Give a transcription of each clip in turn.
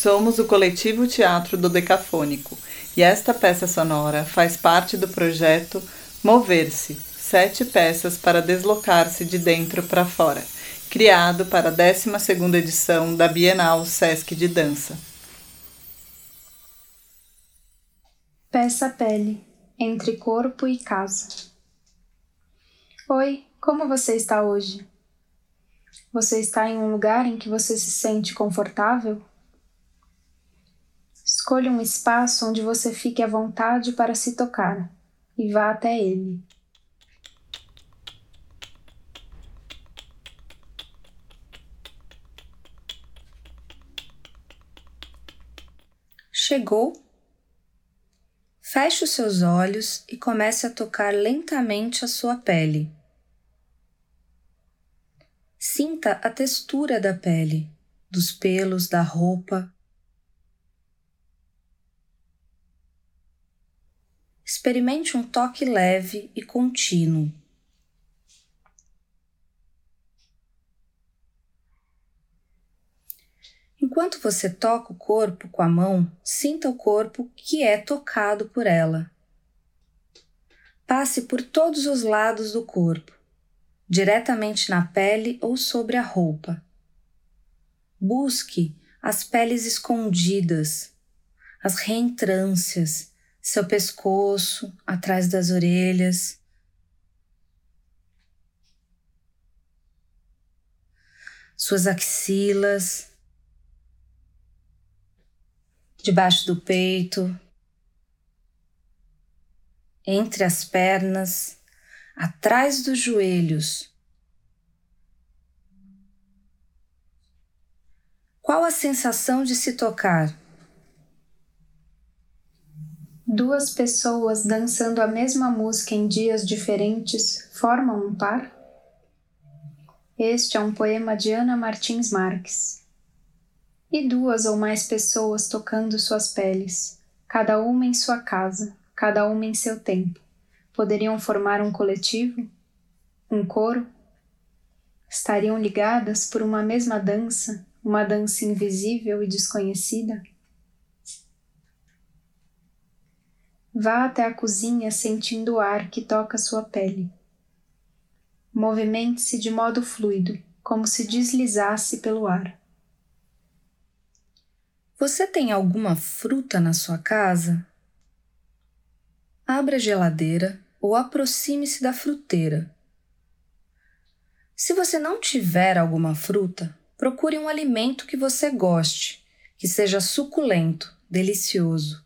Somos o coletivo Teatro do Decafônico e esta peça sonora faz parte do projeto Mover-se Sete Peças para Deslocar-se de Dentro para Fora, criado para a 12 edição da Bienal Sesc de Dança. Peça Pele Entre Corpo e Casa Oi, como você está hoje? Você está em um lugar em que você se sente confortável? Escolha um espaço onde você fique à vontade para se tocar e vá até ele. Chegou? Feche os seus olhos e comece a tocar lentamente a sua pele. Sinta a textura da pele, dos pelos da roupa experimente um toque leve e contínuo. Enquanto você toca o corpo com a mão, sinta o corpo que é tocado por ela. Passe por todos os lados do corpo, diretamente na pele ou sobre a roupa. Busque as peles escondidas, as reentrâncias seu pescoço, atrás das orelhas. Suas axilas, debaixo do peito, entre as pernas, atrás dos joelhos. Qual a sensação de se tocar? Duas pessoas dançando a mesma música em dias diferentes formam um par? Este é um poema de Ana Martins Marques. E duas ou mais pessoas tocando suas peles, cada uma em sua casa, cada uma em seu tempo, poderiam formar um coletivo? Um coro? Estariam ligadas por uma mesma dança, uma dança invisível e desconhecida? Vá até a cozinha sentindo o ar que toca sua pele. Movimente-se de modo fluido, como se deslizasse pelo ar. Você tem alguma fruta na sua casa? Abra a geladeira ou aproxime-se da fruteira. Se você não tiver alguma fruta, procure um alimento que você goste, que seja suculento, delicioso.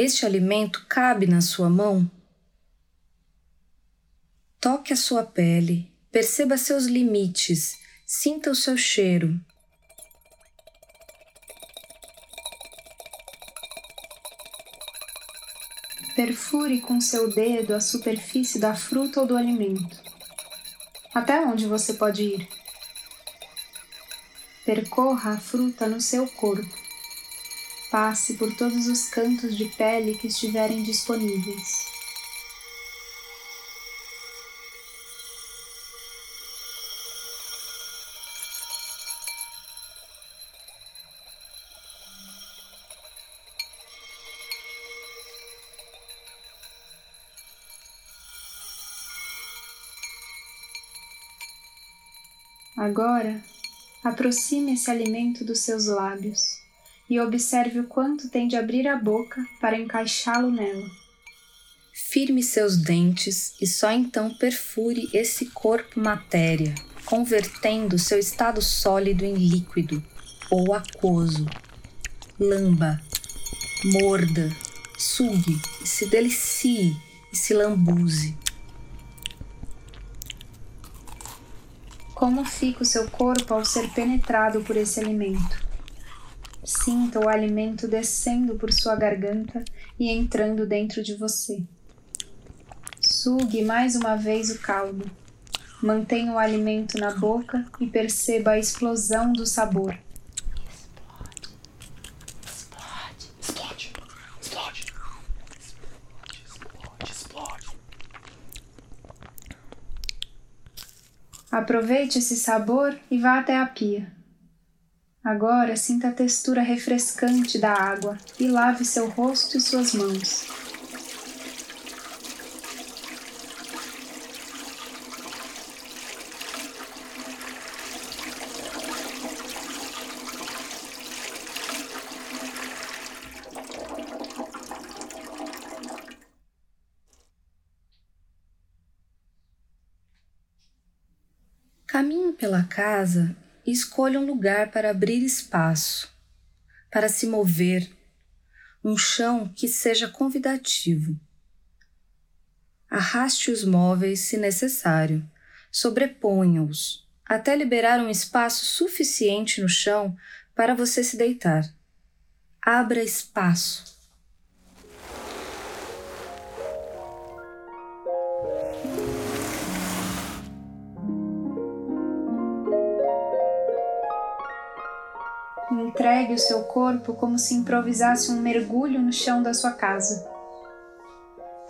Este alimento cabe na sua mão? Toque a sua pele, perceba seus limites, sinta o seu cheiro. Perfure com seu dedo a superfície da fruta ou do alimento. Até onde você pode ir? Percorra a fruta no seu corpo passe por todos os cantos de pele que estiverem disponíveis. Agora, aproxime esse alimento dos seus lábios e observe o quanto tem de abrir a boca para encaixá-lo nela. Firme seus dentes e só então perfure esse corpo matéria, convertendo seu estado sólido em líquido ou aquoso. Lamba, morda, sugue se delicie e se lambuze. Como fica o seu corpo ao ser penetrado por esse alimento? Sinta o alimento descendo por sua garganta e entrando dentro de você. Sugue mais uma vez o caldo. Mantenha o alimento na boca e perceba a explosão do sabor. Aproveite esse sabor e vá até a pia. Agora sinta a textura refrescante da água e lave seu rosto e suas mãos. Caminhe pela casa e escolha um lugar para abrir espaço, para se mover, um chão que seja convidativo. Arraste os móveis se necessário, sobreponha-os até liberar um espaço suficiente no chão para você se deitar. Abra espaço. Entregue o seu corpo como se improvisasse um mergulho no chão da sua casa.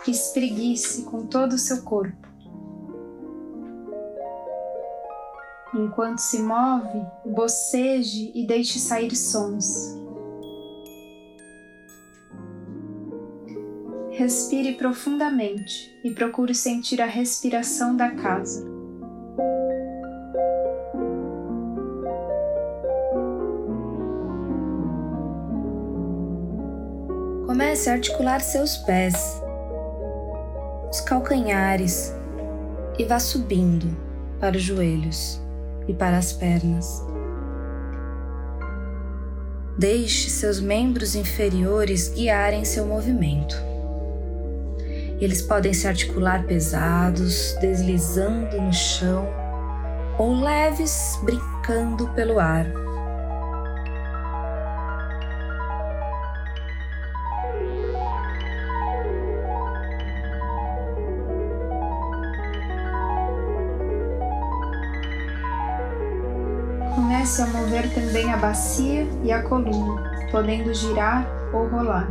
Espreguice com todo o seu corpo. Enquanto se move, boceje e deixe sair sons. Respire profundamente e procure sentir a respiração da casa. Comece a articular seus pés, os calcanhares e vá subindo para os joelhos e para as pernas. Deixe seus membros inferiores guiarem seu movimento. Eles podem se articular pesados, deslizando no chão, ou leves, brincando pelo ar. Comece a mover também a bacia e a coluna, podendo girar ou rolar.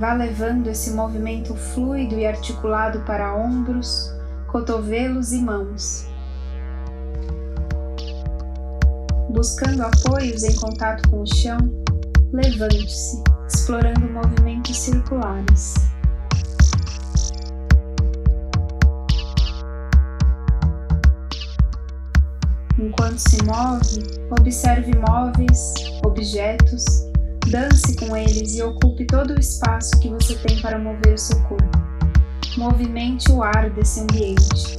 Vá levando esse movimento fluido e articulado para ombros, cotovelos e mãos. Buscando apoios em contato com o chão, levante-se, explorando movimentos circulares. Enquanto se move, observe móveis, objetos, dance com eles e ocupe todo o espaço que você tem para mover o seu corpo. Movimente o ar desse ambiente.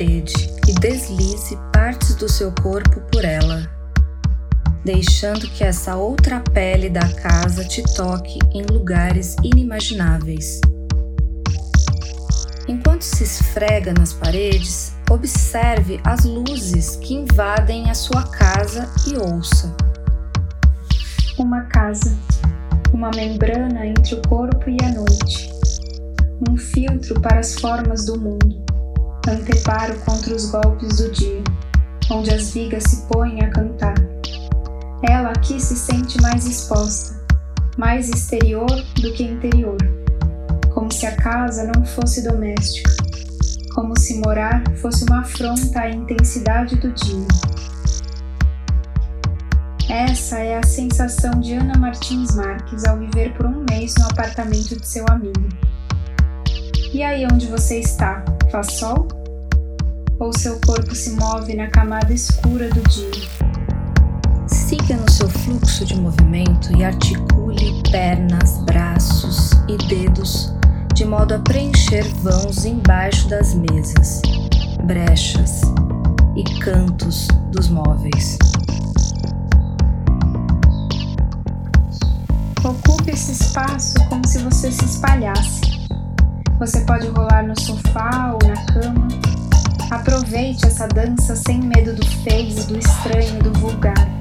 Parede e deslize partes do seu corpo por ela, deixando que essa outra pele da casa te toque em lugares inimagináveis. Enquanto se esfrega nas paredes, observe as luzes que invadem a sua casa e ouça. Uma casa, uma membrana entre o corpo e a noite, um filtro para as formas do mundo anteparo contra os golpes do dia, onde as vigas se põem a cantar. Ela aqui se sente mais exposta, mais exterior do que interior, como se a casa não fosse doméstica, como se morar fosse uma afronta à intensidade do dia. Essa é a sensação de Ana Martins Marques ao viver por um mês no apartamento de seu amigo. E aí onde você está? Faz sol? Ou seu corpo se move na camada escura do dia? Siga no seu fluxo de movimento e articule pernas, braços e dedos de modo a preencher vãos embaixo das mesas, brechas e cantos dos móveis. Ocupe esse espaço como se você se espalhasse você pode rolar no sofá ou na cama. Aproveite essa dança sem medo do feio, do estranho, do vulgar.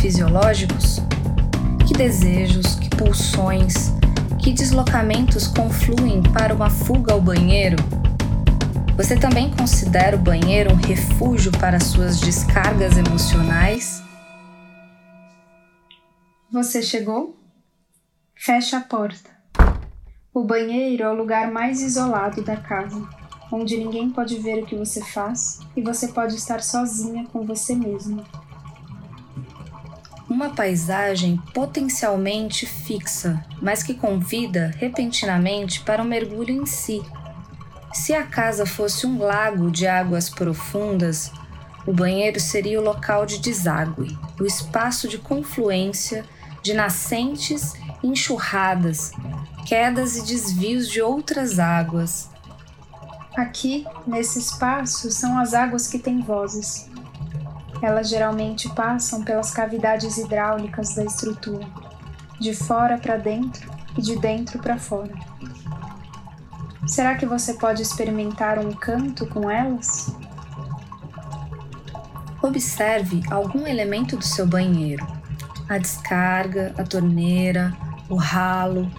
Fisiológicos? Que desejos, que pulsões, que deslocamentos confluem para uma fuga ao banheiro? Você também considera o banheiro um refúgio para suas descargas emocionais? Você chegou? Feche a porta. O banheiro é o lugar mais isolado da casa, onde ninguém pode ver o que você faz e você pode estar sozinha com você mesma uma paisagem potencialmente fixa, mas que convida repentinamente para um mergulho em si. Se a casa fosse um lago de águas profundas, o banheiro seria o local de deságue, o espaço de confluência de nascentes enxurradas, quedas e desvios de outras águas. Aqui, nesse espaço, são as águas que têm vozes, elas geralmente passam pelas cavidades hidráulicas da estrutura, de fora para dentro e de dentro para fora. Será que você pode experimentar um canto com elas? Observe algum elemento do seu banheiro: a descarga, a torneira, o ralo.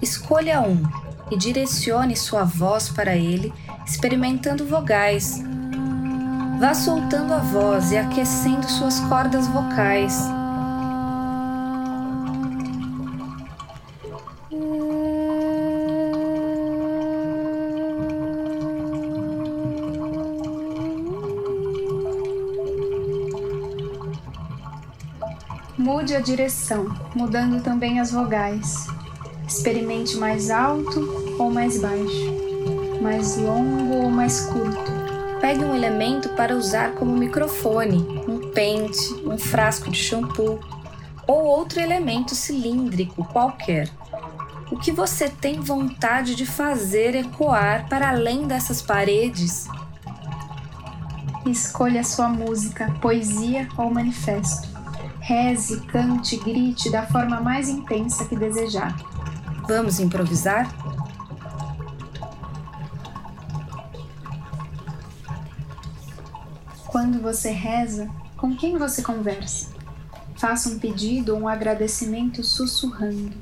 Escolha um e direcione sua voz para ele, experimentando vogais Vá soltando a voz e aquecendo suas cordas vocais. Mude a direção, mudando também as vogais. Experimente mais alto ou mais baixo, mais longo ou mais curto. Pegue um elemento para usar como microfone, um pente, um frasco de shampoo ou outro elemento cilíndrico qualquer. O que você tem vontade de fazer ecoar para além dessas paredes? Escolha sua música, poesia ou manifesto. Reze, cante, grite da forma mais intensa que desejar. Vamos improvisar? Quando você reza, com quem você conversa? Faça um pedido ou um agradecimento sussurrando.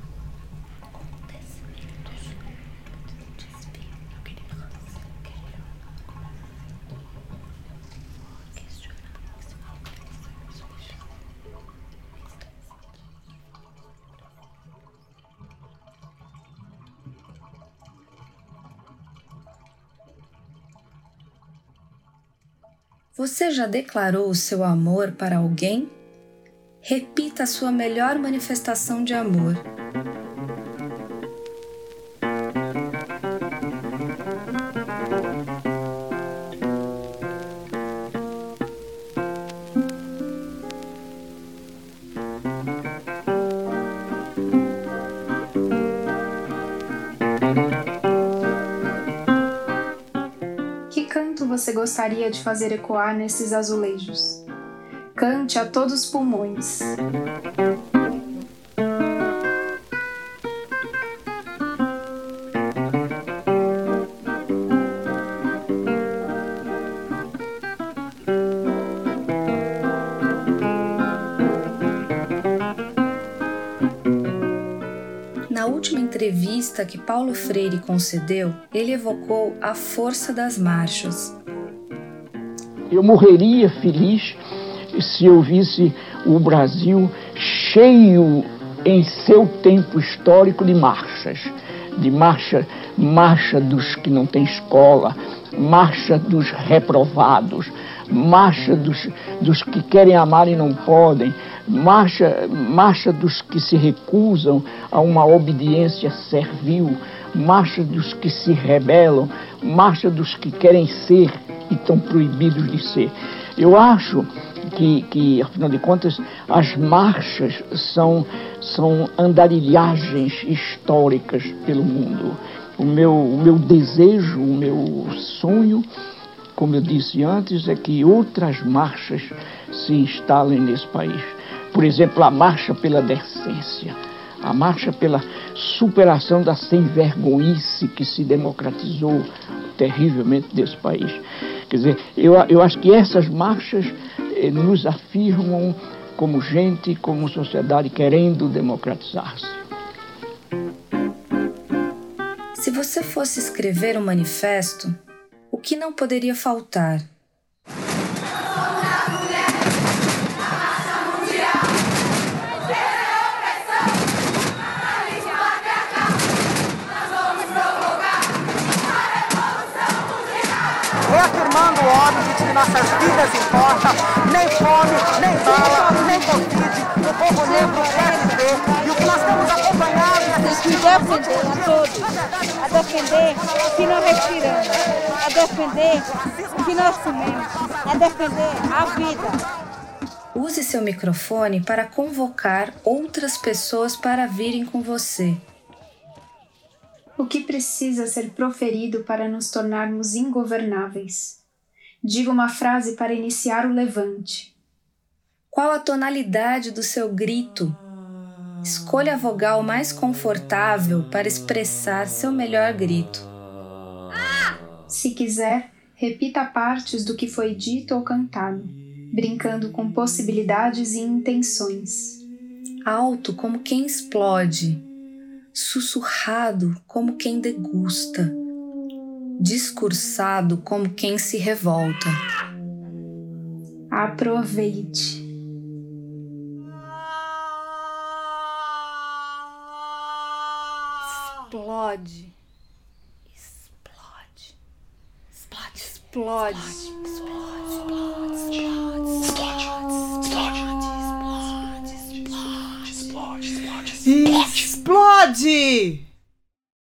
Você já declarou o seu amor para alguém? Repita a sua melhor manifestação de amor. Gostaria de fazer ecoar nesses azulejos? Cante a todos os pulmões. Na última entrevista que Paulo Freire concedeu, ele evocou a força das marchas. Eu morreria feliz se eu visse o Brasil cheio em seu tempo histórico de marchas, de marcha marcha dos que não têm escola, marcha dos reprovados, marcha dos, dos que querem amar e não podem, marcha, marcha dos que se recusam a uma obediência servil, marcha dos que se rebelam, marcha dos que querem ser e estão proibidos de ser. Eu acho que, que, afinal de contas, as marchas são, são andarilhagens históricas pelo mundo. O meu, o meu desejo, o meu sonho, como eu disse antes, é que outras marchas se instalem nesse país. Por exemplo, a marcha pela decência, a marcha pela superação da sem-vergonhice que se democratizou terrivelmente desse país. Quer dizer, eu, eu acho que essas marchas eh, nos afirmam como gente, como sociedade querendo democratizar-se. Se você fosse escrever um manifesto, o que não poderia faltar? Reafirmando o óbvio de que nossas vidas importam, nem fome, nem bala, nem Covid, o povo negro quer viver e o que nós temos acompanhado e assistido... defender a todos, a defender o que nós respiramos, a defender o que nós comemos, a defender a vida. Use seu microfone para convocar outras pessoas para virem com você. O que precisa ser proferido para nos tornarmos ingovernáveis? Diga uma frase para iniciar o levante. Qual a tonalidade do seu grito? Escolha a vogal mais confortável para expressar seu melhor grito. Se quiser, repita partes do que foi dito ou cantado, brincando com possibilidades e intenções. Alto como quem explode, sussurrado como quem degusta, discursado como quem se revolta. Aproveite. Explode. Explode. Explode. Explode. Explode. Explode. Explode. Explode. Explode. Explode. Explode. Explode!